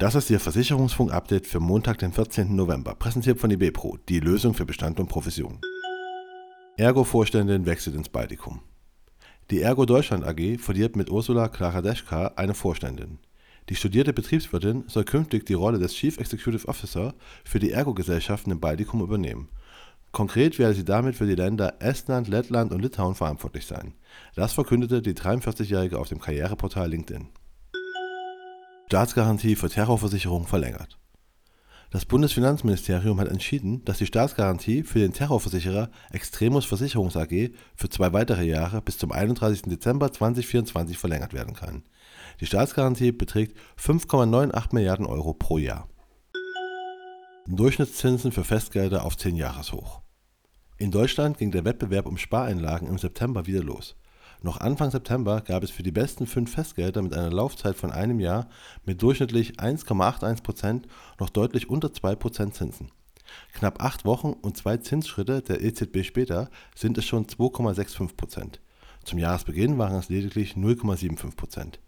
Das ist Ihr Versicherungsfunk-Update für Montag, den 14. November, präsentiert von IBPRO, die Lösung für Bestand und Profession. Ergo-Vorständin wechselt ins Baltikum. Die Ergo Deutschland AG verliert mit Ursula Klaradeschka eine Vorständin. Die studierte Betriebswirtin soll künftig die Rolle des Chief Executive Officer für die Ergo-Gesellschaften im Baltikum übernehmen. Konkret werde sie damit für die Länder Estland, Lettland und Litauen verantwortlich sein. Das verkündete die 43-Jährige auf dem Karriereportal LinkedIn. Staatsgarantie für Terrorversicherung verlängert. Das Bundesfinanzministerium hat entschieden, dass die Staatsgarantie für den Terrorversicherer Extremus Versicherungs AG für zwei weitere Jahre bis zum 31. Dezember 2024 verlängert werden kann. Die Staatsgarantie beträgt 5,98 Milliarden Euro pro Jahr. Durchschnittszinsen für Festgelder auf 10 Jahreshoch. In Deutschland ging der Wettbewerb um Spareinlagen im September wieder los. Noch Anfang September gab es für die besten fünf Festgelder mit einer Laufzeit von einem Jahr mit durchschnittlich 1,81% noch deutlich unter 2% Zinsen. Knapp acht Wochen und zwei Zinsschritte der EZB später sind es schon 2,65%. Zum Jahresbeginn waren es lediglich 0,75%.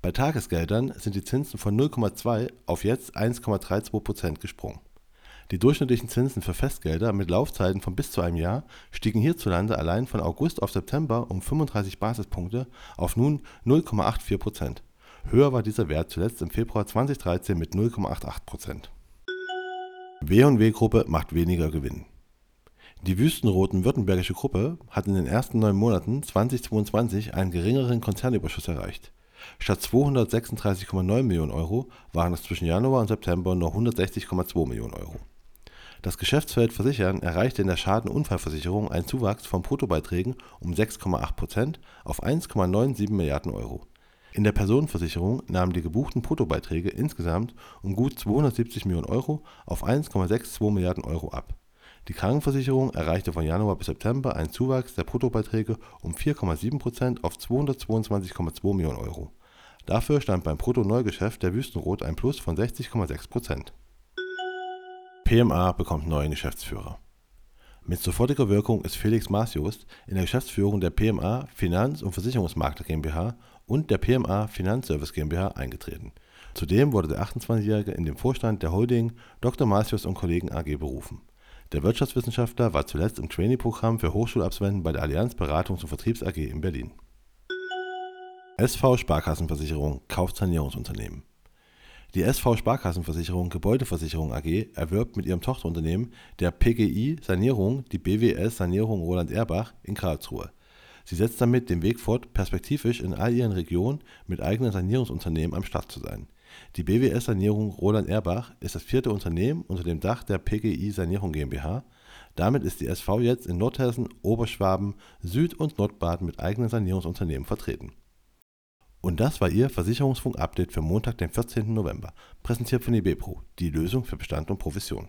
Bei Tagesgeldern sind die Zinsen von 0,2 auf jetzt 1,32% gesprungen. Die durchschnittlichen Zinsen für Festgelder mit Laufzeiten von bis zu einem Jahr stiegen hierzulande allein von August auf September um 35 Basispunkte auf nun 0,84 Prozent. Höher war dieser Wert zuletzt im Februar 2013 mit 0,88 Prozent. W&W Gruppe macht weniger Gewinn. Die wüstenroten württembergische Gruppe hat in den ersten neun Monaten 2022 einen geringeren Konzernüberschuss erreicht. Statt 236,9 Millionen Euro waren es zwischen Januar und September nur 160,2 Millionen Euro. Das Geschäftsfeld Versichern erreichte in der Schadenunfallversicherung einen Zuwachs von Bruttobeiträgen um 6,8% auf 1,97 Milliarden Euro. In der Personenversicherung nahmen die gebuchten Bruttobeiträge insgesamt um gut 270 Millionen Euro auf 1,62 Milliarden Euro ab. Die Krankenversicherung erreichte von Januar bis September einen Zuwachs der Bruttobeiträge um 4,7% auf 222,2 Millionen Euro. Dafür stand beim Bruttoneugeschäft der Wüstenrot ein Plus von 60,6 PMA bekommt neuen Geschäftsführer. Mit sofortiger Wirkung ist Felix Masius in der Geschäftsführung der PMA Finanz- und Versicherungsmakler GmbH und der PMA Finanzservice GmbH eingetreten. Zudem wurde der 28-Jährige in den Vorstand der Holding Dr. Masius und Kollegen AG berufen. Der Wirtschaftswissenschaftler war zuletzt im Trainee-Programm für Hochschulabsolventen bei der Allianz Beratungs- und Vertriebs AG in Berlin. SV Sparkassenversicherung kauft Sanierungsunternehmen. Die SV Sparkassenversicherung Gebäudeversicherung AG erwirbt mit ihrem Tochterunternehmen der PGI Sanierung die BWS Sanierung Roland Erbach in Karlsruhe. Sie setzt damit den Weg fort, perspektivisch in all ihren Regionen mit eigenen Sanierungsunternehmen am Start zu sein. Die BWS Sanierung Roland Erbach ist das vierte Unternehmen unter dem Dach der PGI Sanierung GmbH. Damit ist die SV jetzt in Nordhessen, Oberschwaben, Süd- und Nordbaden mit eigenen Sanierungsunternehmen vertreten und das war Ihr Versicherungsfunk-Update für Montag, den 14. November, präsentiert von IBPRO, die Lösung für Bestand und Provision.